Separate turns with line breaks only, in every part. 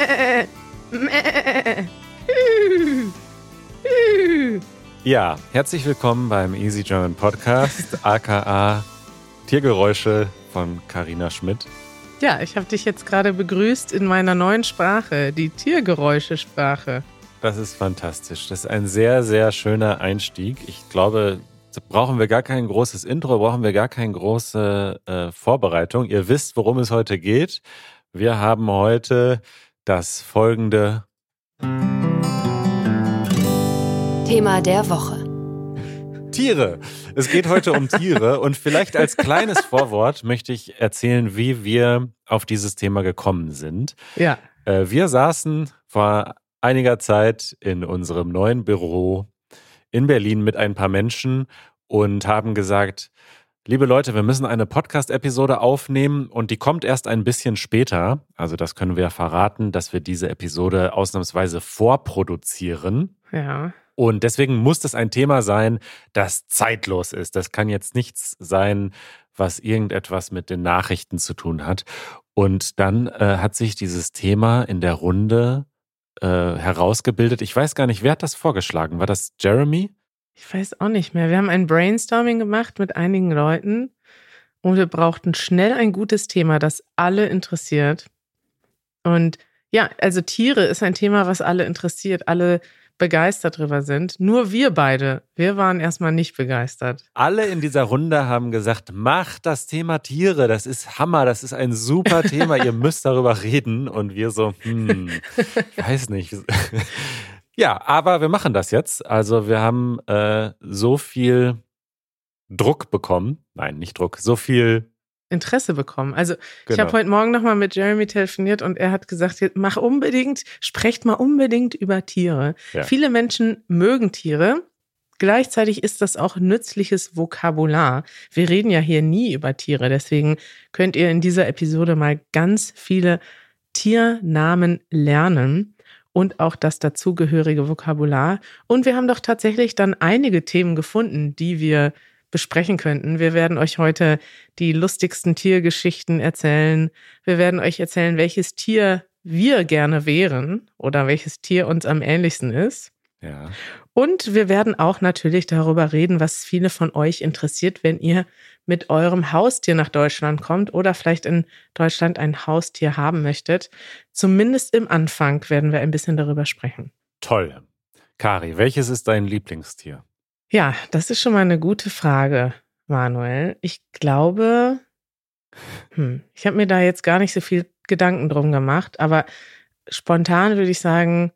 Ja, herzlich willkommen beim Easy German Podcast, aka Tiergeräusche von Karina Schmidt.
Ja, ich habe dich jetzt gerade begrüßt in meiner neuen Sprache, die Tiergeräuschesprache.
Das ist fantastisch. Das ist ein sehr, sehr schöner Einstieg. Ich glaube, brauchen wir gar kein großes Intro, brauchen wir gar keine große äh, Vorbereitung. Ihr wisst, worum es heute geht. Wir haben heute das folgende
Thema der Woche.
Tiere. Es geht heute um Tiere und vielleicht als kleines Vorwort möchte ich erzählen, wie wir auf dieses Thema gekommen sind.
Ja.
Äh, wir saßen vor einiger Zeit in unserem neuen Büro in Berlin mit ein paar Menschen und haben gesagt, liebe Leute, wir müssen eine Podcast-Episode aufnehmen und die kommt erst ein bisschen später. Also das können wir verraten, dass wir diese Episode ausnahmsweise vorproduzieren.
Ja.
Und deswegen muss das ein Thema sein, das zeitlos ist. Das kann jetzt nichts sein, was irgendetwas mit den Nachrichten zu tun hat. Und dann äh, hat sich dieses Thema in der Runde äh, herausgebildet. Ich weiß gar nicht, wer hat das vorgeschlagen? War das Jeremy?
Ich weiß auch nicht mehr. Wir haben ein Brainstorming gemacht mit einigen Leuten und wir brauchten schnell ein gutes Thema, das alle interessiert. Und ja, also Tiere ist ein Thema, was alle interessiert, alle begeistert drüber sind. Nur wir beide, wir waren erstmal nicht begeistert.
Alle in dieser Runde haben gesagt, macht das Thema Tiere, das ist Hammer, das ist ein super Thema, ihr müsst darüber reden. Und wir so, hm, ich weiß nicht. Ja, aber wir machen das jetzt. Also wir haben äh, so viel Druck bekommen. Nein, nicht Druck, so viel
Interesse bekommen. Also ich
Genau.
habe heute Morgen nochmal mit Jeremy telefoniert und er hat gesagt, mach unbedingt, sprecht mal unbedingt über Tiere.
Ja.
Viele Menschen mögen Tiere. Gleichzeitig ist das auch nützliches Vokabular. Wir reden ja hier nie über Tiere, deswegen könnt ihr in dieser Episode mal ganz viele Tiernamen lernen und auch das dazugehörige Vokabular. Und wir haben doch tatsächlich dann einige Themen gefunden, die wir besprechen könnten. Wir werden euch heute die lustigsten Tiergeschichten erzählen. Wir werden euch erzählen, welches Tier wir gerne wären oder welches Tier uns am ähnlichsten ist.
Ja.
Und wir werden auch natürlich darüber reden, was viele von euch interessiert, wenn ihr mit eurem Haustier nach Deutschland kommt oder vielleicht in Deutschland ein Haustier haben möchtet. Zumindest im Anfang werden wir ein bisschen darüber sprechen.
Toll. Kari, welches ist dein Lieblingstier?
Ja, das ist schon mal eine gute Frage, Manuel. Ich glaube, hm, ich habe mir da jetzt gar nicht so viel Gedanken drum gemacht, aber spontan würde ich sagen,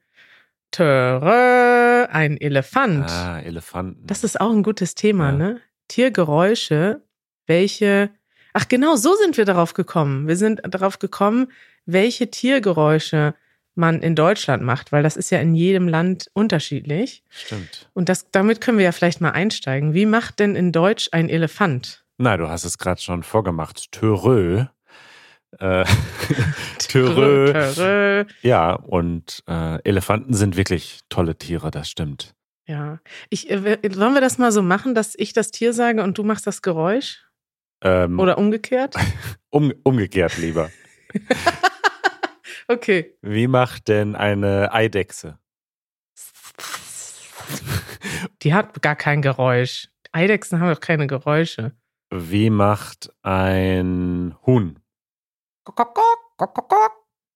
Töre, ein Elefant.
Ah, Elefanten.
Das ist auch ein gutes Thema,
Ja.
ne? Tiergeräusche, welche. Ach, genau, so sind wir darauf gekommen. Wir sind darauf gekommen, welche Tiergeräusche man in Deutschland macht, weil das ist ja in jedem Land unterschiedlich.
Stimmt.
Und das, damit können wir ja vielleicht mal einsteigen. Wie macht denn in Deutsch ein Elefant?
Na, du hast es gerade schon vorgemacht. Törö. Äh, Törö.
Törö.
Ja, und äh, Elefanten sind wirklich tolle Tiere, das stimmt.
Ja. Ich, äh, wollen wir das mal so machen, dass ich das Tier sage und du machst das Geräusch?
Ähm,
Oder umgekehrt?
um, umgekehrt lieber.
Okay.
Wie macht denn eine Eidechse?
Die hat gar kein Geräusch. Eidechsen haben doch keine Geräusche.
Wie macht ein Huhn?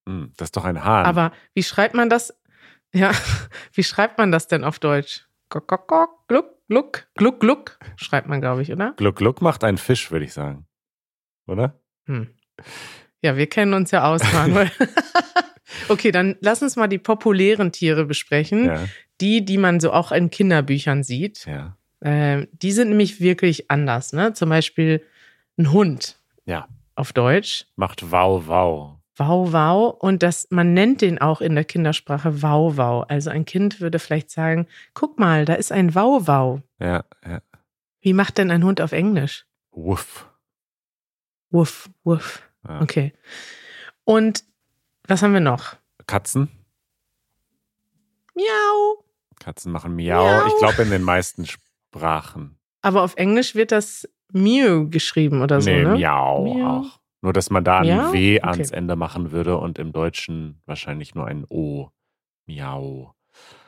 Hm, das ist doch ein Hahn.
Aber wie schreibt man das? Ja, wie schreibt man das denn auf Deutsch? Gluck, gluck, gluck, gluck, gluck, schreibt man, glaube ich, oder?
Gluck Gluck macht ein Fisch, würde ich sagen. Oder?
Hm. Ja, wir kennen uns ja aus, Manuel. okay, dann lass uns mal die populären Tiere besprechen.
Ja,
Die, die man so auch in Kinderbüchern sieht.
ja.
Ähm, die sind nämlich wirklich anders, ne? Zum Beispiel ein Hund.
Ja.
Auf Deutsch.
Macht Wow Wow.
Wow, wow. Und das, man nennt den auch in der Kindersprache Wow, wow. Also ein Kind würde vielleicht sagen, guck mal, da ist ein Wow, wow.
Ja, ja.
Wie macht denn ein Hund auf Englisch?
Wuff.
Wuff, wuff.
Ja.
Okay. Und was haben wir noch?
Katzen?
Miau.
Katzen machen Miau.
Miau.
Ich glaube in den meisten Sprachen.
Aber auf Englisch wird das Mew geschrieben oder so,
nee,
ne?
Miau
Miau.
auch. Nur, dass man da ein
Ja?
W
Okay.
ans Ende machen würde und im Deutschen wahrscheinlich nur ein O. Miau.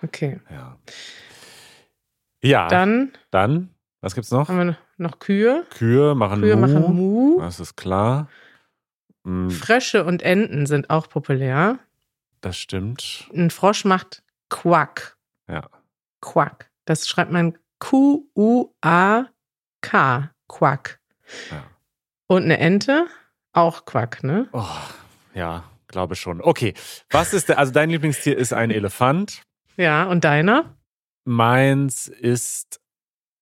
Okay.
Ja. Ja,
Dann
dann, was gibt's noch?
haben wir noch Kühe.
Kühe machen
Kühe
Mu.
machen Mu.
Das ist klar. Mm,
Frösche und Enten sind auch populär.
Das stimmt.
Ein Frosch macht Quack.
Ja.
Quack. Das schreibt man Q-U-A-K. Quack.
Ja.
Und eine Ente? Auch Quack, ne?
Oh, ja, glaube schon. Okay, was ist der, also dein Lieblingstier ist ein Elefant.
Ja, und deiner?
Meins ist,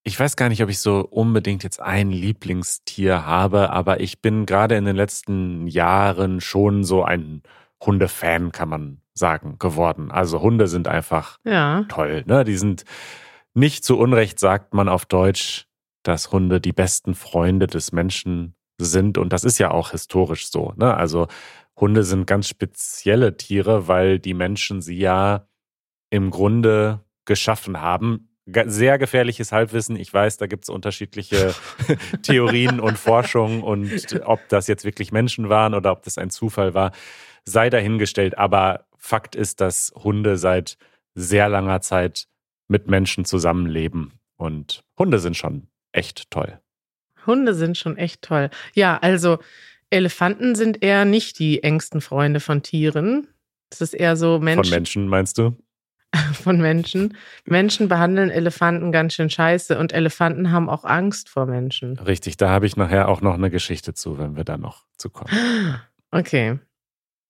ich weiß gar nicht, ob ich so unbedingt jetzt ein Lieblingstier habe, aber ich bin gerade in den letzten Jahren schon so ein Hundefan, kann man sagen, geworden. Also Hunde sind einfach
Ja.
toll. Ne? Die sind nicht zu Unrecht, sagt man auf Deutsch, dass Hunde die besten Freunde des Menschen sind. Und das ist ja auch historisch so. Ne? Also Hunde sind ganz spezielle Tiere, weil die Menschen sie ja im Grunde geschaffen haben. Sehr gefährliches Halbwissen. Ich weiß, da gibt es unterschiedliche Theorien und Forschungen und ob das jetzt wirklich Menschen waren oder ob das ein Zufall war, sei dahingestellt. Aber Fakt ist, dass Hunde seit sehr langer Zeit mit Menschen zusammenleben. Und Hunde sind schon echt toll.
Hunde sind schon echt toll. Ja, also Elefanten sind eher nicht die engsten Freunde von Tieren. Das ist eher so Menschen,
Von Menschen, meinst du?
von Menschen. Menschen behandeln Elefanten ganz schön scheiße und Elefanten haben auch Angst vor Menschen.
Richtig, da habe ich nachher auch noch eine Geschichte zu, wenn wir da noch zu kommen.
Okay.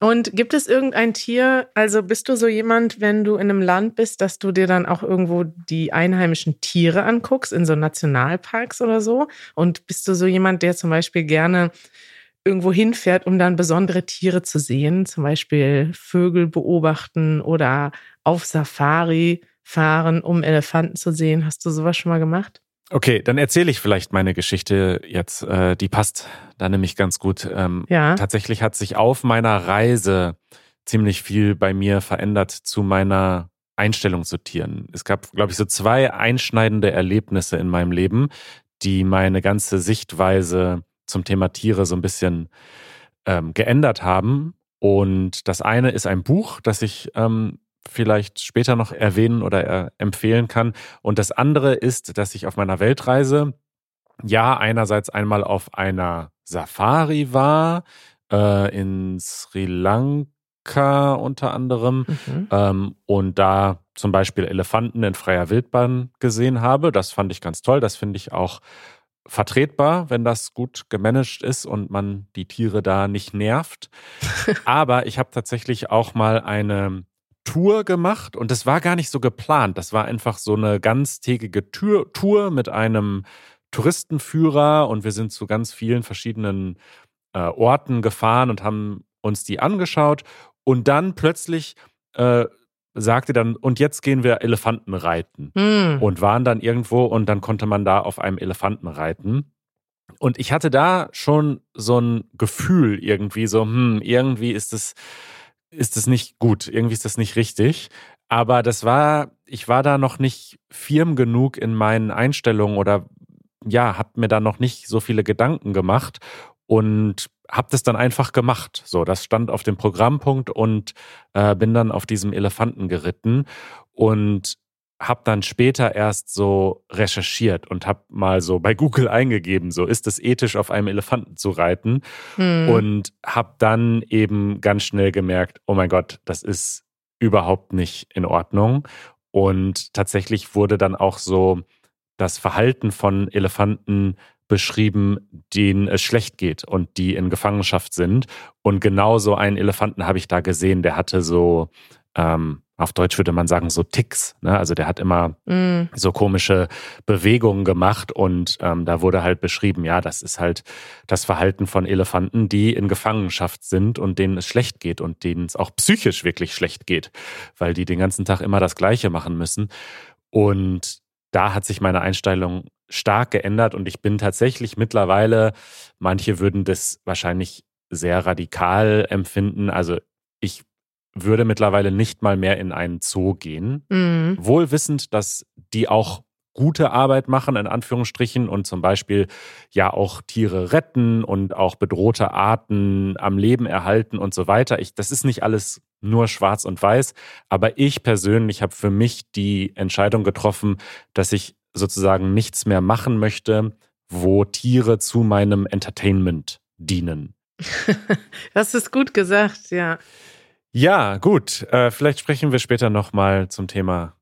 Und gibt es irgendein Tier, also bist du so jemand, wenn du in einem Land bist, dass du dir dann auch irgendwo die einheimischen Tiere anguckst, in so Nationalparks oder so? Und bist du so jemand, der zum Beispiel gerne irgendwo hinfährt, um dann besondere Tiere zu sehen, zum Beispiel Vögel beobachten oder auf Safari fahren, um Elefanten zu sehen? Hast du sowas schon mal gemacht?
Okay, dann erzähle ich vielleicht meine Geschichte jetzt. Äh, die passt da nämlich ganz gut. Ähm,
Ja.
Tatsächlich hat sich auf meiner Reise ziemlich viel bei mir verändert zu meiner Einstellung zu Tieren. Es gab, glaube ich, so zwei einschneidende Erlebnisse in meinem Leben, die meine ganze Sichtweise zum Thema Tiere so ein bisschen ähm, geändert haben. Und das eine ist ein Buch, das ich ähm, vielleicht später noch erwähnen oder äh, empfehlen kann. Und das andere ist, dass ich auf meiner Weltreise ja einerseits einmal auf einer Safari war, äh, in Sri Lanka unter anderem,
Mhm.
ähm, und da zum Beispiel Elefanten in freier Wildbahn gesehen habe. Das fand ich ganz toll. Das finde ich auch vertretbar, wenn das gut gemanagt ist und man die Tiere da nicht nervt. Aber ich habe tatsächlich auch mal eine Tour gemacht und das war gar nicht so geplant. Das war einfach so eine ganztägige Tür Tour mit einem Touristenführer und wir sind zu ganz vielen verschiedenen äh, Orten gefahren und haben uns die angeschaut und dann plötzlich äh, sagte dann, und jetzt gehen wir Elefanten reiten
Hm.
und waren dann irgendwo und dann konnte man da auf einem Elefanten reiten. Und ich hatte da schon so ein Gefühl irgendwie, so, hm, irgendwie ist es, ist es nicht gut, irgendwie ist das nicht richtig. Aber das war, ich war da noch nicht firm genug in meinen Einstellungen oder ja, hab mir da noch nicht so viele Gedanken gemacht und hab das dann einfach gemacht. So, das stand auf dem Programmpunkt und äh, bin dann auf diesem Elefanten geritten und habe dann später erst so recherchiert und habe mal so bei Google eingegeben, so ist es ethisch auf einem Elefanten zu reiten
Hm.
und habe dann eben ganz schnell gemerkt, oh mein Gott, das ist überhaupt nicht in Ordnung und tatsächlich wurde dann auch so das Verhalten von Elefanten beschrieben, denen es schlecht geht und die in Gefangenschaft sind. Und genau so einen Elefanten habe ich da gesehen, der hatte so, ähm, auf Deutsch würde man sagen, so Ticks. Ne? Also der hat immer
Hm.
so komische Bewegungen gemacht und ähm, da wurde halt beschrieben, ja, das ist halt das Verhalten von Elefanten, die in Gefangenschaft sind und denen es schlecht geht und denen es auch psychisch wirklich schlecht geht, weil die den ganzen Tag immer das Gleiche machen müssen. Und da hat sich meine Einstellung stark geändert und ich bin tatsächlich mittlerweile, manche würden das wahrscheinlich sehr radikal empfinden. Also würde mittlerweile nicht mal mehr in einen Zoo gehen,
Hm.
wohl wissend, dass die auch gute Arbeit machen, in Anführungsstrichen, und zum Beispiel ja auch Tiere retten und auch bedrohte Arten am Leben erhalten und so weiter. Ich, das ist nicht alles nur schwarz und weiß, aber ich persönlich habe für mich die Entscheidung getroffen, dass ich sozusagen nichts mehr machen möchte, wo Tiere zu meinem Entertainment dienen.
das ist gut gesagt, ja.
Ja, gut. Äh, vielleicht sprechen wir später nochmal zum Thema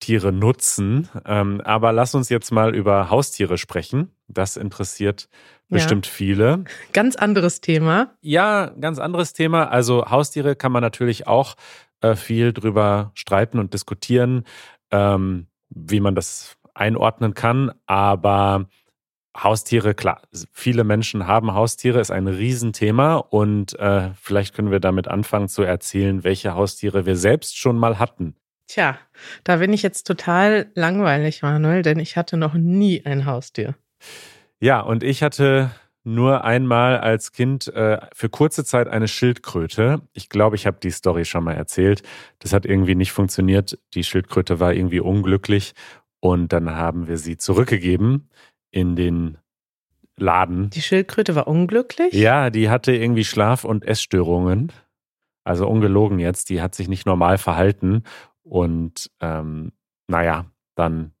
Tiere nutzen. Ähm, aber lass uns jetzt mal über Haustiere sprechen. Das interessiert bestimmt ja. viele.
Ganz anderes Thema.
Ja, ganz anderes Thema. Also Haustiere kann man natürlich auch äh, viel drüber streiten und diskutieren, ähm, wie man das einordnen kann. Aber Haustiere, klar, viele Menschen haben Haustiere, ist ein Riesenthema und äh, vielleicht können wir damit anfangen zu erzählen, welche Haustiere wir selbst schon mal hatten.
Tja, da bin ich jetzt total langweilig, Manuel, denn ich hatte noch nie ein Haustier.
Ja, und ich hatte nur einmal als Kind äh, für kurze Zeit eine Schildkröte. Ich glaube, ich habe die Story schon mal erzählt. Das hat irgendwie nicht funktioniert. Die Schildkröte war irgendwie unglücklich und dann haben wir sie zurückgegeben in den Laden.
Die Schildkröte war unglücklich?
Ja, die hatte irgendwie Schlaf- und Essstörungen. Also ungelogen jetzt, die hat sich nicht normal verhalten. Und ähm, naja, dann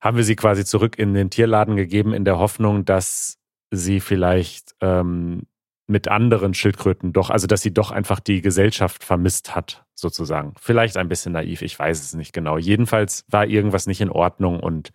haben wir sie quasi zurück in den Tierladen gegeben, in der Hoffnung, dass sie vielleicht ähm, mit anderen Schildkröten doch, also dass sie doch einfach die Gesellschaft vermisst hat, sozusagen. Vielleicht ein bisschen naiv, ich weiß es nicht genau. Jedenfalls war irgendwas nicht in Ordnung und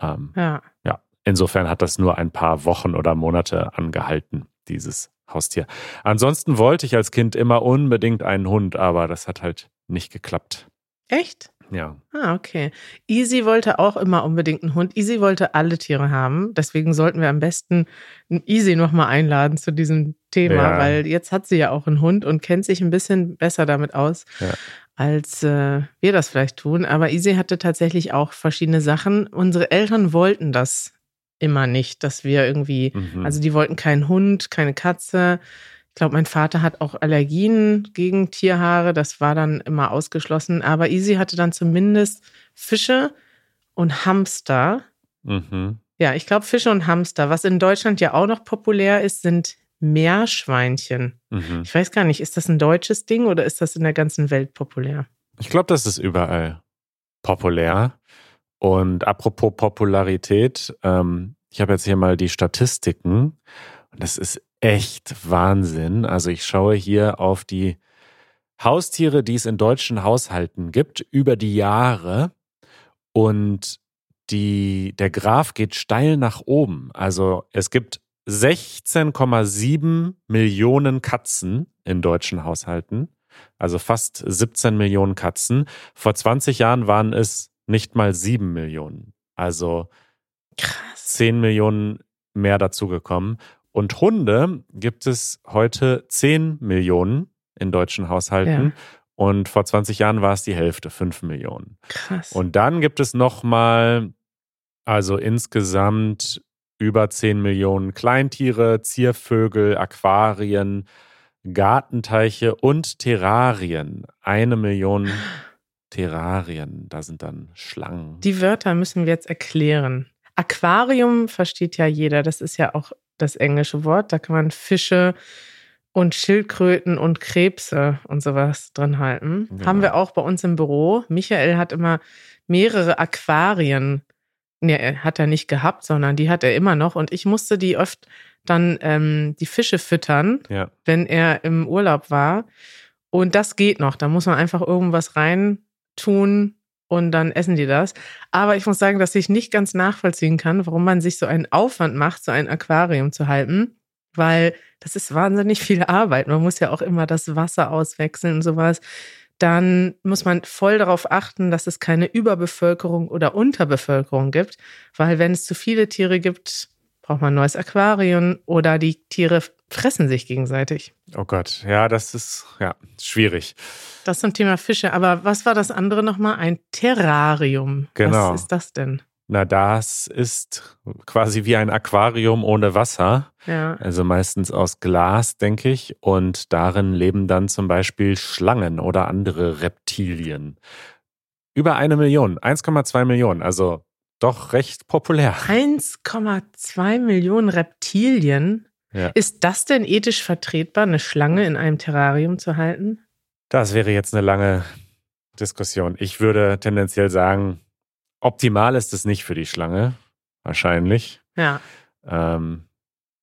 ähm, ja. ja, insofern hat das nur ein paar Wochen oder Monate angehalten, dieses Haustier. Ansonsten wollte ich als Kind immer unbedingt einen Hund, aber das hat halt nicht geklappt.
Echt?
Ja.
Ah, okay. Easy wollte auch immer unbedingt einen Hund. Easy wollte alle Tiere haben. Deswegen sollten wir am besten Easy nochmal einladen zu diesem Thema, ja. weil jetzt hat sie ja auch einen Hund und kennt sich ein bisschen besser damit aus, ja. Als äh, wir das vielleicht tun. Aber Easy hatte tatsächlich auch verschiedene Sachen. Unsere Eltern wollten das immer nicht, dass wir irgendwie, mhm. also die wollten keinen Hund, keine Katze ich glaube, mein Vater hat auch Allergien gegen Tierhaare. Das war dann immer ausgeschlossen. Aber Easy hatte dann zumindest Fische und Hamster. Mhm. Ja, ich glaube Fische und Hamster. Was in Deutschland ja auch noch populär ist, sind Meerschweinchen. Mhm. Ich weiß gar nicht, ist das ein deutsches Ding oder ist das in der ganzen Welt populär?
Ich glaube, das ist überall populär. Und apropos Popularität, ähm, ich habe jetzt hier mal die Statistiken. Und das ist echt Wahnsinn. Also ich schaue hier auf die Haustiere, die es in deutschen Haushalten gibt, über die Jahre. Und die, der Graph geht steil nach oben. Also es gibt 16,7 Millionen Katzen in deutschen Haushalten. Also fast 17 Millionen Katzen. Vor 20 Jahren waren es nicht mal 7 Millionen. Also Krass. 10 Millionen mehr dazugekommen. Und Hunde gibt es heute 10 Millionen in deutschen Haushalten. Ja. Und vor 20 Jahren war es die Hälfte, 5 Millionen.
Krass.
Und dann gibt es nochmal, also insgesamt über 10 Millionen Kleintiere, Ziervögel, Aquarien, Gartenteiche und Terrarien. Eine Million Terrarien, da sind dann Schlangen.
Die Wörter müssen wir jetzt erklären. Aquarium versteht ja jeder, das ist ja auch das englische Wort. Da kann man Fische und Schildkröten und Krebse und sowas drin halten. Genau. Haben wir auch bei uns im Büro. Michael hat immer mehrere Aquarien. Nee, hat er nicht gehabt, sondern die hat er immer noch. Und ich musste die oft dann ähm, die Fische füttern, ja. wenn er im Urlaub war. Und das geht noch. Da muss man einfach irgendwas rein tun, und dann essen die das. Aber ich muss sagen, dass ich nicht ganz nachvollziehen kann, warum man sich so einen Aufwand macht, so ein Aquarium zu halten, weil das ist wahnsinnig viel Arbeit. Man muss ja auch immer das Wasser auswechseln und sowas. Dann muss man voll darauf achten, dass es keine Überbevölkerung oder Unterbevölkerung gibt, weil wenn es zu viele Tiere gibt, braucht man ein neues Aquarium oder die Tiere fressen sich gegenseitig.
Oh Gott, ja, das ist ja schwierig.
Das zum Thema Fische. Aber was war das andere nochmal? Ein Terrarium.
Genau.
Was ist das denn?
Na, das ist quasi wie ein Aquarium ohne Wasser.
Ja.
Also meistens aus Glas, denke ich. Und darin leben dann zum Beispiel Schlangen oder andere Reptilien. Über eine Million, 1,2 Millionen. Also doch recht populär.
1,2 Millionen Reptilien.
Ja.
Ist das denn ethisch vertretbar, eine Schlange in einem Terrarium zu halten?
Das wäre jetzt eine lange Diskussion. Ich würde tendenziell sagen, optimal ist es nicht für die Schlange, wahrscheinlich.
Ja.
Ähm,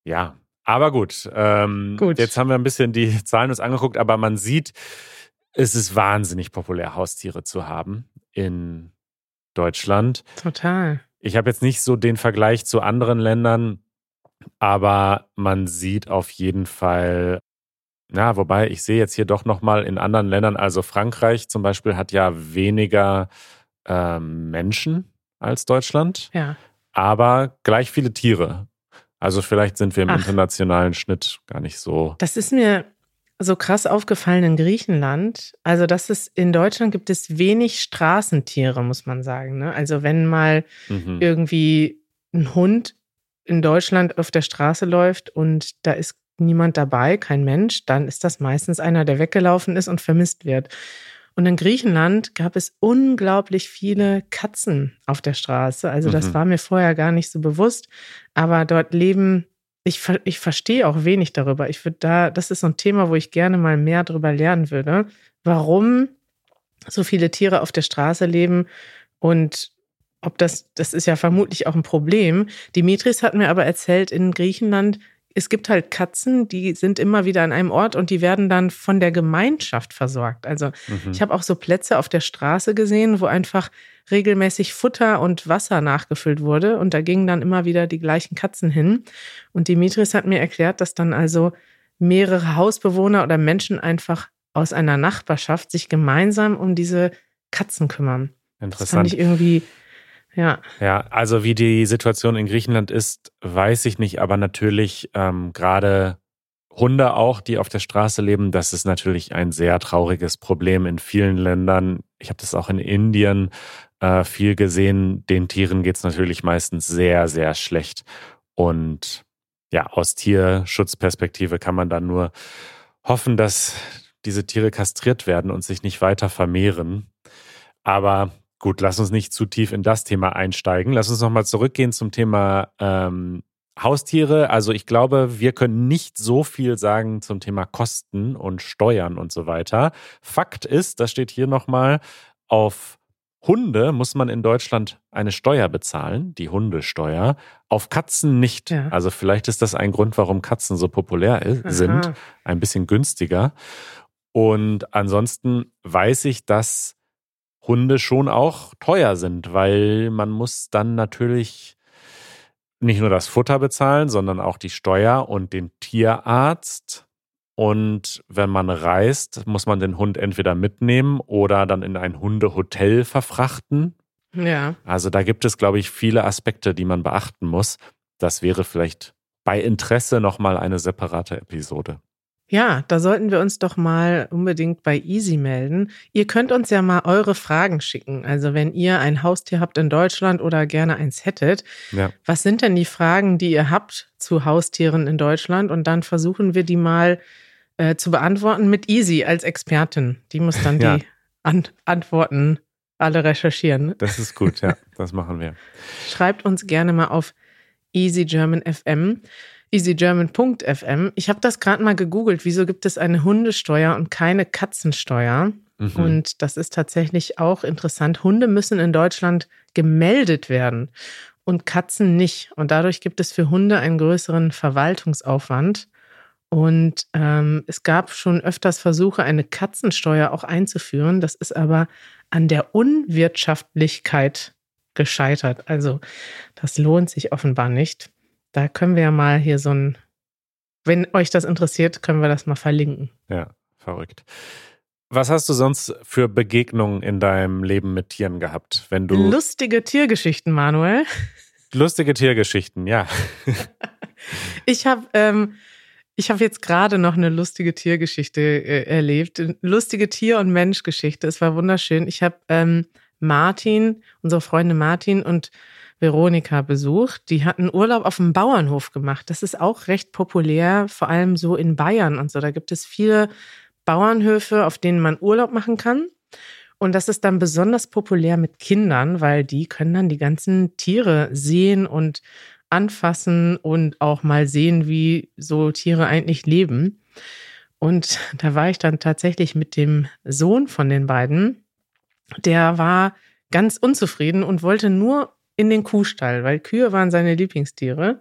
ja, aber gut. Ähm,
Gut.
Jetzt haben wir ein bisschen die Zahlen uns angeguckt, aber man sieht, es ist wahnsinnig populär, Haustiere zu haben in Deutschland.
Total.
Ich habe jetzt nicht so den Vergleich zu anderen Ländern, aber man sieht auf jeden Fall, ja, wobei ich sehe jetzt hier doch nochmal in anderen Ländern, also Frankreich zum Beispiel hat ja weniger ähm, Menschen als Deutschland,
Ja.
aber gleich viele Tiere. Also vielleicht sind wir im
Ach.
internationalen Schnitt gar nicht so.
Das ist mir so krass aufgefallen in Griechenland. Also, das ist in Deutschland gibt es wenig Straßentiere, muss man sagen. Ne? Also, wenn mal
Mhm.
irgendwie ein Hund in Deutschland auf der Straße läuft und da ist niemand dabei, kein Mensch, dann ist das meistens einer, der weggelaufen ist und vermisst wird. Und in Griechenland gab es unglaublich viele Katzen auf der Straße. Also das
Mhm.
war mir vorher gar nicht so bewusst. Aber dort leben, ich, ich verstehe auch wenig darüber. Ich würde da, das ist so ein Thema, wo ich gerne mal mehr darüber lernen würde. Warum so viele Tiere auf der Straße leben und ob das, das ist ja vermutlich auch ein Problem. Dimitris hat mir aber erzählt, in Griechenland, es gibt halt Katzen, die sind immer wieder an einem Ort und die werden dann von der Gemeinschaft versorgt. Also
Mhm.
ich habe auch so Plätze auf der Straße gesehen, wo einfach regelmäßig Futter und Wasser nachgefüllt wurde und da gingen dann immer wieder die gleichen Katzen hin. Und Dimitris hat mir erklärt, dass dann also mehrere Hausbewohner oder Menschen einfach aus einer Nachbarschaft sich gemeinsam um diese Katzen kümmern. Das fand
Interessant.
ich irgendwie, ja,
Ja, also wie die Situation in Griechenland ist, weiß ich nicht, aber natürlich ähm, gerade Hunde auch, die auf der Straße leben, das ist natürlich ein sehr trauriges Problem in vielen Ländern. Ich habe das auch in Indien äh, viel gesehen. Den Tieren geht's natürlich meistens sehr, sehr schlecht. Und ja, aus Tierschutzperspektive kann man dann nur hoffen, dass diese Tiere kastriert werden und sich nicht weiter vermehren. Aber gut, lass uns nicht zu tief in das Thema einsteigen. Lass uns nochmal zurückgehen zum Thema ähm, Haustiere. Also ich glaube, wir können nicht so viel sagen zum Thema Kosten und Steuern und so weiter. Fakt ist, das steht hier nochmal, auf Hunde muss man in Deutschland eine Steuer bezahlen, die Hundesteuer. Auf Katzen nicht.
Ja.
Also vielleicht ist das ein Grund, warum Katzen so populär sind
Aha.
ein bisschen günstiger. Und ansonsten weiß ich, dass Hunde schon auch teuer sind, weil man muss dann natürlich nicht nur das Futter bezahlen, sondern auch die Steuer und den Tierarzt. Und wenn man reist, muss man den Hund entweder mitnehmen oder dann in ein Hundehotel verfrachten.
ja.
Also da gibt es, glaube ich, viele Aspekte, die man beachten muss. Das wäre vielleicht bei Interesse nochmal eine separate Episode.
Ja, da sollten wir uns doch mal unbedingt bei Easy melden. Ihr könnt uns ja mal eure Fragen schicken. Also wenn ihr ein Haustier habt in Deutschland oder gerne eins hättet,
Ja.
was sind denn die Fragen, die ihr habt zu Haustieren in Deutschland? Und dann versuchen wir die mal äh, zu beantworten mit Easy als Expertin. Die muss dann
Ja.
die An Antworten alle recherchieren.
Das ist gut, ja, das machen wir.
Schreibt uns gerne mal auf Easy German FM, easygerman.fm. Ich habe das gerade mal gegoogelt. Wieso gibt es eine Hundesteuer und keine Katzensteuer?
Mhm.
Und das ist tatsächlich auch interessant. Hunde müssen in Deutschland gemeldet werden und Katzen nicht. Und dadurch gibt es für Hunde einen größeren Verwaltungsaufwand. Und ähm, es gab schon öfters Versuche, eine Katzensteuer auch einzuführen. Das ist aber an der Unwirtschaftlichkeit gescheitert. Also das lohnt sich offenbar nicht. Da können wir ja mal hier so ein, wenn euch das interessiert, können wir das mal verlinken.
Ja, verrückt. Was hast du sonst für Begegnungen in deinem Leben mit Tieren gehabt? Wenn du
Lustige Tiergeschichten, Manuel.
lustige Tiergeschichten, ja.
Ich habe ähm, ich habe jetzt gerade noch eine lustige Tiergeschichte äh, erlebt. Lustige Tier- und Menschgeschichte. Es war wunderschön. Ich habe ähm, Martin, unsere Freunde Martin und Veronika besucht. Die hatten Urlaub auf dem Bauernhof gemacht. Das ist auch recht populär, vor allem so in Bayern und so. Da gibt es viele Bauernhöfe, auf denen man Urlaub machen kann. Und das ist dann besonders populär mit Kindern, weil die können dann die ganzen Tiere sehen und anfassen und auch mal sehen, wie so Tiere eigentlich leben. Und da war ich dann tatsächlich mit dem Sohn von den beiden. Der war ganz unzufrieden und wollte nur in den Kuhstall, weil Kühe waren seine Lieblingstiere.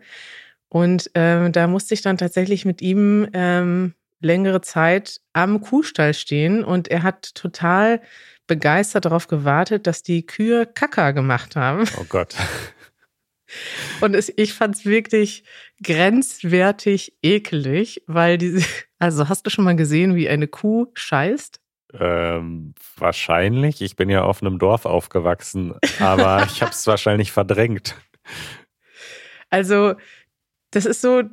Und ähm, da musste ich dann tatsächlich mit ihm ähm, längere Zeit am Kuhstall stehen und er hat total begeistert darauf gewartet, dass die Kühe Kaka gemacht haben.
Oh Gott.
Und es, ich fand es wirklich grenzwertig ekelig, weil diese, also hast du schon mal gesehen, wie eine Kuh scheißt?
Ähm, wahrscheinlich. Ich bin ja auf einem Dorf aufgewachsen, aber ich habe es wahrscheinlich verdrängt.
Also, das ist so,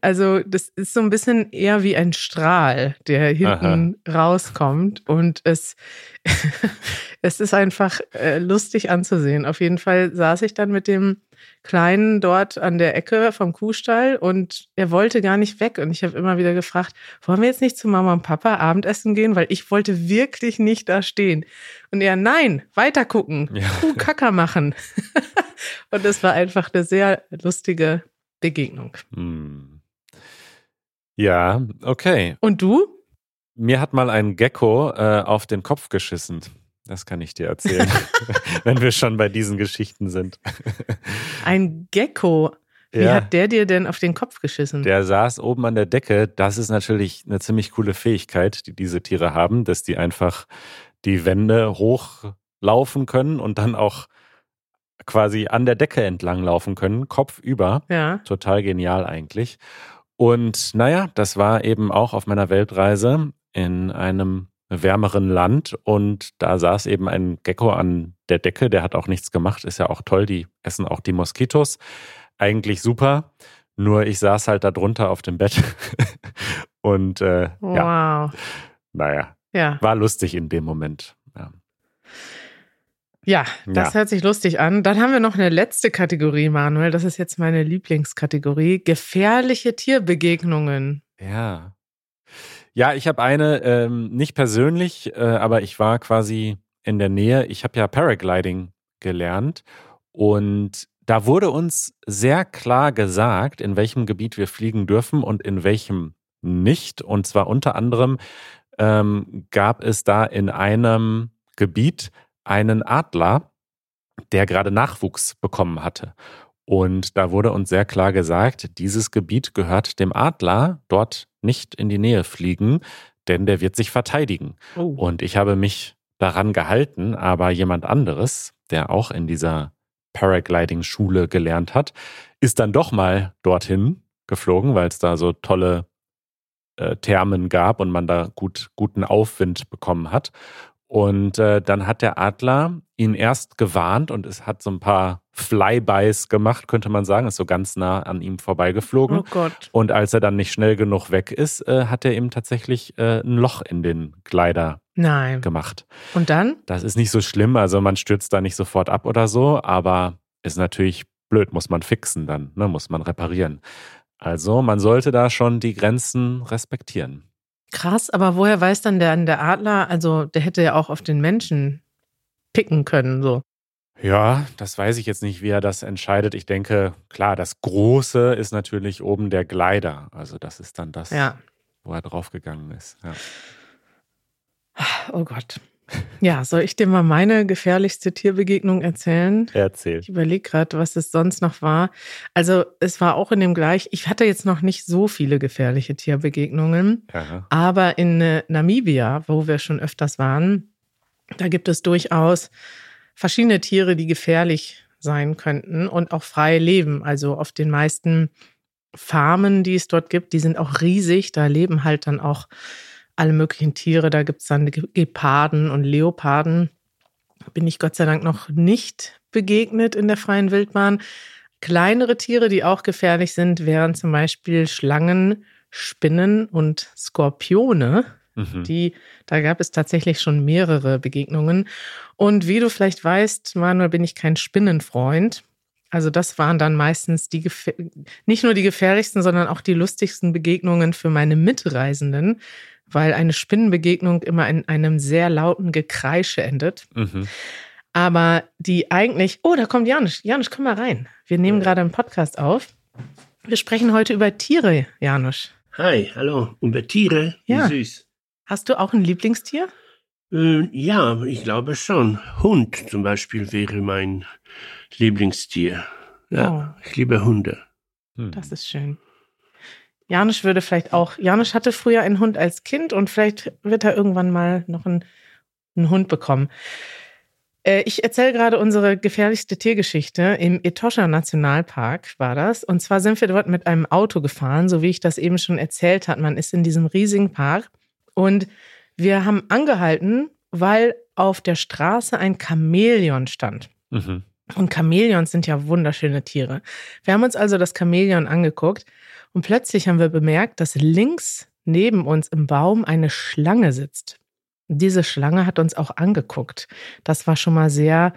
also das ist so ein bisschen eher wie ein Strahl, der hinten Aha. rauskommt und es, es ist einfach äh, lustig anzusehen. Auf jeden Fall saß ich dann mit dem Kleinen dort an der Ecke vom Kuhstall und er wollte gar nicht weg und ich habe immer wieder gefragt, wollen wir jetzt nicht zu Mama und Papa Abendessen gehen, weil ich wollte wirklich nicht da stehen. Und er, nein, weiter gucken, ja. Kuh Kacker machen. und es war einfach eine sehr lustige Begegnung. Hm.
Ja, okay.
Und du?
Mir hat mal ein Gecko äh, auf den Kopf geschissen. Das kann ich dir erzählen, wenn wir schon bei diesen Geschichten sind.
ein Gecko. Wie ja. hat der dir denn auf den Kopf geschissen?
Der saß oben an der Decke. Das ist natürlich eine ziemlich coole Fähigkeit, die diese Tiere haben, dass die einfach die Wände hochlaufen können und dann auch quasi an der Decke entlang laufen können, kopfüber.
Ja.
Total genial eigentlich. Und naja, das war eben auch auf meiner Weltreise in einem wärmeren Land und da saß eben ein Gecko an der Decke, der hat auch nichts gemacht, ist ja auch toll, die essen auch die Moskitos. Eigentlich super, nur ich saß halt da drunter auf dem Bett und äh, wow. ja, naja, ja. war lustig in dem Moment. Ja.
Ja, das ja. hört sich lustig an. Dann haben wir noch eine letzte Kategorie, Manuel. Das ist jetzt meine Lieblingskategorie. Gefährliche Tierbegegnungen.
Ja. Ja, ich habe eine, ähm, nicht persönlich, äh, aber ich war quasi in der Nähe. Ich habe ja Paragliding gelernt und da wurde uns sehr klar gesagt, in welchem Gebiet wir fliegen dürfen und in welchem nicht. Und zwar unter anderem ähm, gab es da in einem Gebiet einen Adler, der gerade Nachwuchs bekommen hatte. Und da wurde uns sehr klar gesagt, dieses Gebiet gehört dem Adler, dort nicht in die Nähe fliegen, denn der wird sich verteidigen. Oh. Und ich habe mich daran gehalten, aber jemand anderes, der auch in dieser Paragliding-Schule gelernt hat, ist dann doch mal dorthin geflogen, weil es da so tolle äh, Thermen gab und man da gut, guten Aufwind bekommen hat. Und äh, dann hat der Adler ihn erst gewarnt und es hat so ein paar Flybys gemacht, könnte man sagen, ist so ganz nah an ihm vorbeigeflogen.
Oh Gott.
Und als er dann nicht schnell genug weg ist, äh, hat er ihm tatsächlich äh, ein Loch in den Kleider
Nein.
gemacht.
Und dann?
Das ist nicht so schlimm, also man stürzt da nicht sofort ab oder so, aber ist natürlich blöd, muss man fixen dann, ne, muss man reparieren. Also man sollte da schon die Grenzen respektieren.
Krass, aber woher weiß dann der, der Adler, also der hätte ja auch auf den Menschen picken können, so.
Ja, das weiß ich jetzt nicht, wie er das entscheidet. Ich denke, klar, das Große ist natürlich oben der Gleiter. Also das ist dann das, ja. wo er draufgegangen ist. Ja.
Oh Gott. Ja, soll ich dir mal meine gefährlichste Tierbegegnung erzählen?
Erzähl.
Ich überlege gerade, was es sonst noch war. Also es war auch in dem gleich, ich hatte jetzt noch nicht so viele gefährliche Tierbegegnungen, Aha. aber in äh, Namibia, wo wir schon öfters waren, da gibt es durchaus verschiedene Tiere, die gefährlich sein könnten und auch frei leben. Also auf den meisten Farmen, die es dort gibt, die sind auch riesig. Da leben halt dann auch alle möglichen Tiere. Da gibt es dann Geparden und Leoparden. Bin ich Gott sei Dank noch nicht begegnet in der freien Wildbahn. Kleinere Tiere, die auch gefährlich sind, wären zum Beispiel Schlangen, Spinnen und Skorpione. Mhm. Die, da gab es tatsächlich schon mehrere Begegnungen. Und wie du vielleicht weißt, Manuel, bin ich kein Spinnenfreund. Also das waren dann meistens die nicht nur die gefährlichsten, sondern auch die lustigsten Begegnungen für meine Mitreisenden, weil eine Spinnenbegegnung immer in einem sehr lauten Gekreische endet.
Mhm.
Aber die eigentlich, oh, da kommt Janusz. Janusz, komm mal rein. Wir nehmen gerade einen Podcast auf. Wir sprechen heute über Tiere, Janusz.
Hi, hallo. Über Tiere? Wie
Ja.
süß.
Hast du auch ein Lieblingstier?
Äh, ja, ich glaube schon. Hund zum Beispiel wäre mein Lieblingstier. Ja, ich liebe Hunde.
Hm.
Das ist schön. Janusz würde vielleicht auch, Janusz hatte früher einen Hund als Kind und vielleicht wird er irgendwann mal noch einen, einen Hund bekommen. Äh, Ich erzähle gerade unsere gefährlichste Tiergeschichte. Im Etosha Nationalpark war das. Und zwar sind wir dort mit einem Auto gefahren, so wie ich das eben schon erzählt hat. Man ist in diesem riesigen Park und wir haben angehalten, weil auf der Straße ein Chamäleon stand.
Mhm.
Und Chamäleons sind ja wunderschöne Tiere. Wir haben uns also das Chamäleon angeguckt und plötzlich haben wir bemerkt, dass links neben uns im Baum eine Schlange sitzt. Diese Schlange hat uns auch angeguckt. Das war schon mal sehr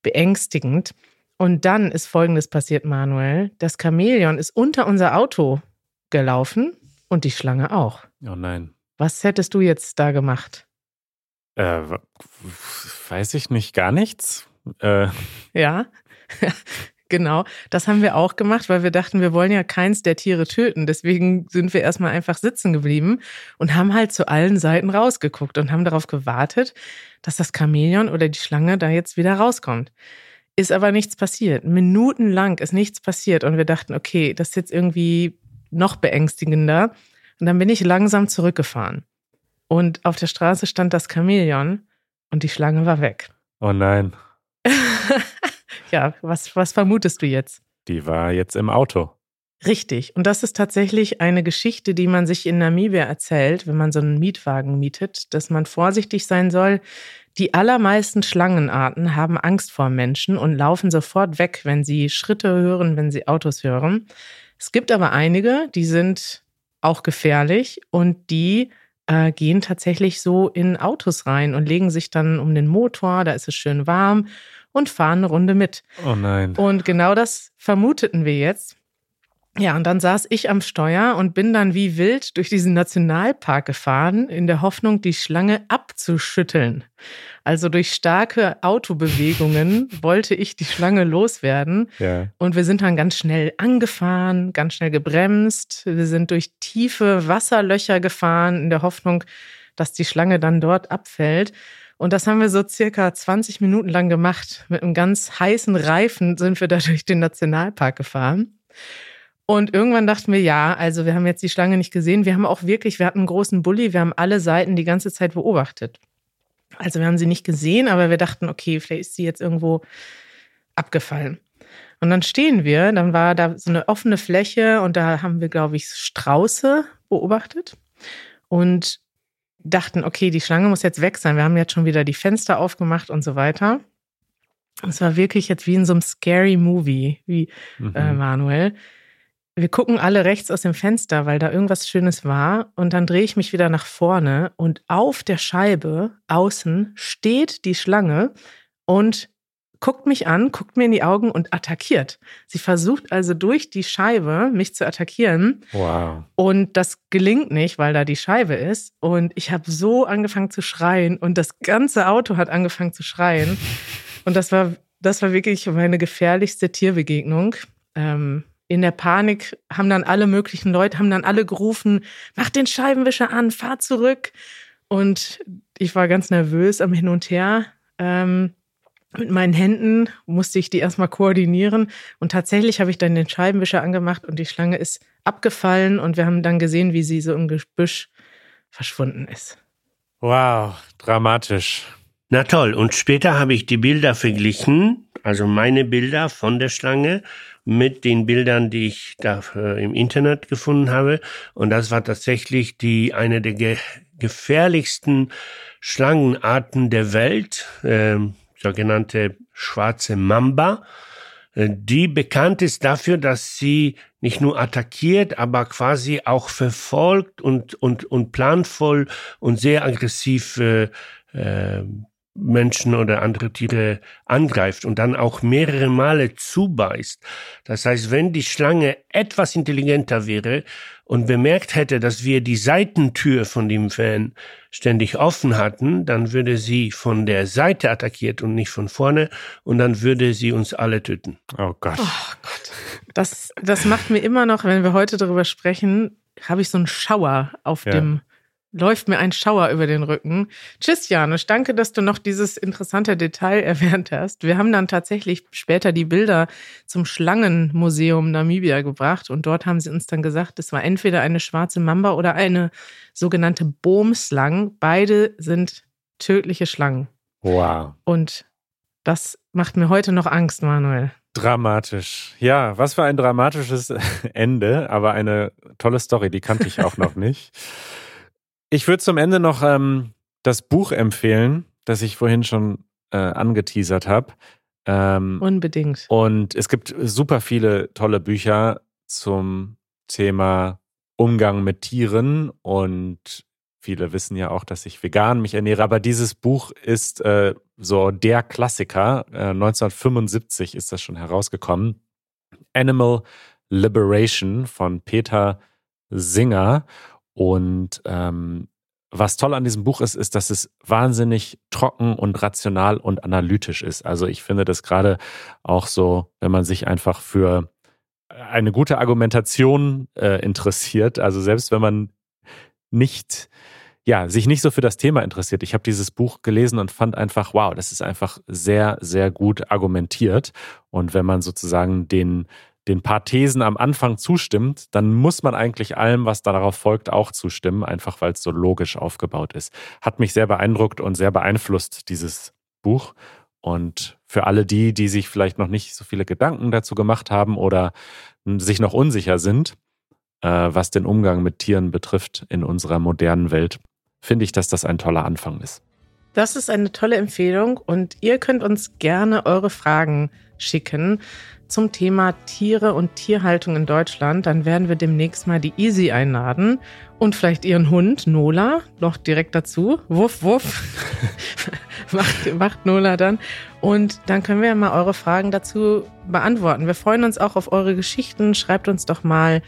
beängstigend. Und dann ist Folgendes passiert, Manuel. Das Chamäleon ist unter unser Auto gelaufen und die Schlange auch.
Oh nein.
Was hättest du jetzt da gemacht?
Äh, weiß ich nicht, gar nichts. Äh,
Ja, genau. Das haben wir auch gemacht, weil wir dachten, wir wollen ja keins der Tiere töten. Deswegen sind wir erstmal einfach sitzen geblieben und haben halt zu allen Seiten rausgeguckt und haben darauf gewartet, dass das Chamäleon oder die Schlange da jetzt wieder rauskommt. Ist aber nichts passiert. Minutenlang ist nichts passiert und wir dachten, okay, das ist jetzt irgendwie noch beängstigender. Und dann bin ich langsam zurückgefahren. Und auf der Straße stand das Chamäleon und die Schlange war weg.
oh nein.
ja, was, was vermutest du jetzt?
Die war jetzt im Auto.
Richtig. Und das ist tatsächlich eine Geschichte, die man sich in Namibia erzählt, wenn man so einen Mietwagen mietet, dass man vorsichtig sein soll. Die allermeisten Schlangenarten haben Angst vor Menschen und laufen sofort weg, wenn sie Schritte hören, wenn sie Autos hören. Es gibt aber einige, die sind auch gefährlich und die äh, gehen tatsächlich so in Autos rein und legen sich dann um den Motor, da ist es schön warm und fahren eine Runde mit.
Oh nein.
Und genau das vermuteten wir jetzt. Ja, und dann saß ich am Steuer und bin dann wie wild durch diesen Nationalpark gefahren, in der Hoffnung, die Schlange abzuschütteln. Also durch starke Autobewegungen wollte ich die Schlange loswerden.
Ja.
Und wir sind dann ganz schnell angefahren, ganz schnell gebremst. Wir sind durch tiefe Wasserlöcher gefahren, in der Hoffnung, dass die Schlange dann dort abfällt. Und das haben wir so circa 20 Minuten lang gemacht. Mit einem ganz heißen Reifen sind wir da durch den Nationalpark gefahren. Und irgendwann dachten wir, ja, also wir haben jetzt die Schlange nicht gesehen. Wir haben auch wirklich, wir hatten einen großen Bulli, wir haben alle Seiten die ganze Zeit beobachtet. Also wir haben sie nicht gesehen, aber wir dachten, okay, vielleicht ist sie jetzt irgendwo abgefallen. Und dann stehen wir, dann war da so eine offene Fläche und da haben wir, glaube ich, Strauße beobachtet und dachten, okay, die Schlange muss jetzt weg sein. Wir haben jetzt schon wieder die Fenster aufgemacht und so weiter. Es war wirklich jetzt wie in so einem scary Movie, wie
Mhm.
äh, Manuel. Wir gucken alle rechts aus dem Fenster, weil da irgendwas Schönes war. Und dann drehe ich mich wieder nach vorne und auf der Scheibe außen steht die Schlange und guckt mich an, guckt mir in die Augen und attackiert. Sie versucht also durch die Scheibe mich zu attackieren.
Wow.
Und das gelingt nicht, weil da die Scheibe ist. Und ich habe so angefangen zu schreien und das ganze Auto hat angefangen zu schreien. Und das war, das war wirklich meine gefährlichste Tierbegegnung. Ähm, in der Panik haben dann alle möglichen Leute, haben dann alle gerufen, mach den Scheibenwischer an, fahr zurück. Und ich war ganz nervös am Hin und Her. Ähm, mit meinen Händen musste ich die erstmal koordinieren. Und tatsächlich habe ich dann den Scheibenwischer angemacht und die Schlange ist abgefallen und wir haben dann gesehen, wie sie so im Gebüsch verschwunden ist.
Wow. Dramatisch.
Na toll. Und später habe ich die Bilder verglichen, also meine Bilder von der Schlange mit den Bildern, die ich da äh, im Internet gefunden habe. Und das war tatsächlich die eine der ge gefährlichsten Schlangenarten der Welt, ähm, sogenannte schwarze Mamba. Äh, Die bekannt ist dafür, dass sie nicht nur attackiert, aber quasi auch verfolgt und, und, und planvoll und sehr aggressiv äh, äh, Menschen oder andere Tiere angreift und dann auch mehrere Male zubeißt. Das heißt, wenn die Schlange etwas intelligenter wäre und bemerkt hätte, dass wir die Seitentür von dem Fan ständig offen hatten, dann würde sie von der Seite attackiert und nicht von vorne und dann würde sie uns alle töten.
Oh Gott.
Oh Gott. Das, das macht mir immer noch, wenn wir heute darüber sprechen, habe ich so einen Schauer auf
Ja.
dem, läuft mir ein Schauer über den Rücken. Tschüss, Janusz. Danke, dass du noch dieses interessante Detail erwähnt hast. Wir haben dann tatsächlich später die Bilder zum Schlangenmuseum Namibia gebracht und dort haben sie uns dann gesagt, es war entweder eine schwarze Mamba oder eine sogenannte Boomslang. Beide sind tödliche Schlangen.
Wow.
Und das macht mir heute noch Angst, Manuel.
Dramatisch. Ja, was für ein dramatisches Ende, aber eine tolle Story, die kannte ich auch noch nicht. Ich würde zum Ende noch ähm, das Buch empfehlen, das ich vorhin schon äh, angeteasert habe. Ähm,
Unbedingt.
und es gibt super viele tolle Bücher zum Thema Umgang mit Tieren und viele wissen ja auch, dass ich vegan mich ernähre, aber dieses Buch ist äh, so der Klassiker. Äh, 1975 ist das schon herausgekommen. Animal Liberation von Peter Singer. Und ähm, was toll an diesem Buch ist, ist, dass es wahnsinnig trocken und rational und analytisch ist. Also ich finde das gerade auch so, wenn man sich einfach für eine gute Argumentation äh, interessiert, also selbst wenn man nicht, ja, sich nicht so für das Thema interessiert. Ich habe dieses Buch gelesen und fand einfach, wow, das ist einfach sehr, sehr gut argumentiert. Und wenn man sozusagen den, den paar Thesen am Anfang zustimmt, dann muss man eigentlich allem, was darauf folgt, auch zustimmen, einfach weil es so logisch aufgebaut ist. Hat mich sehr beeindruckt und sehr beeinflusst, dieses Buch. Und für alle die, die sich vielleicht noch nicht so viele Gedanken dazu gemacht haben oder sich noch unsicher sind, äh, was den Umgang mit Tieren betrifft in unserer modernen Welt, finde ich, dass das ein toller Anfang ist.
Das ist eine tolle Empfehlung und ihr könnt uns gerne eure Fragen schicken zum Thema Tiere und Tierhaltung in Deutschland. Dann werden wir demnächst mal die Easy einladen und vielleicht ihren Hund Nola noch direkt dazu. Wuff, wuff. macht, macht Nola dann. Und dann können wir mal eure Fragen dazu beantworten. Wir freuen uns auch auf eure Geschichten. Schreibt uns doch mal,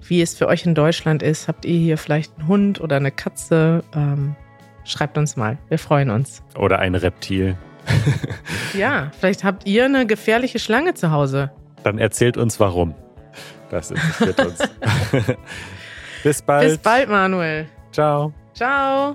wie es für euch in Deutschland ist. Habt ihr hier vielleicht einen Hund oder eine Katze? Ähm, schreibt uns mal. Wir freuen uns.
Oder ein Reptil.
Ja, vielleicht habt ihr eine gefährliche Schlange zu Hause.
Dann erzählt uns warum. Das interessiert uns. Bis bald.
Bis bald, Manuel.
Ciao.
Ciao.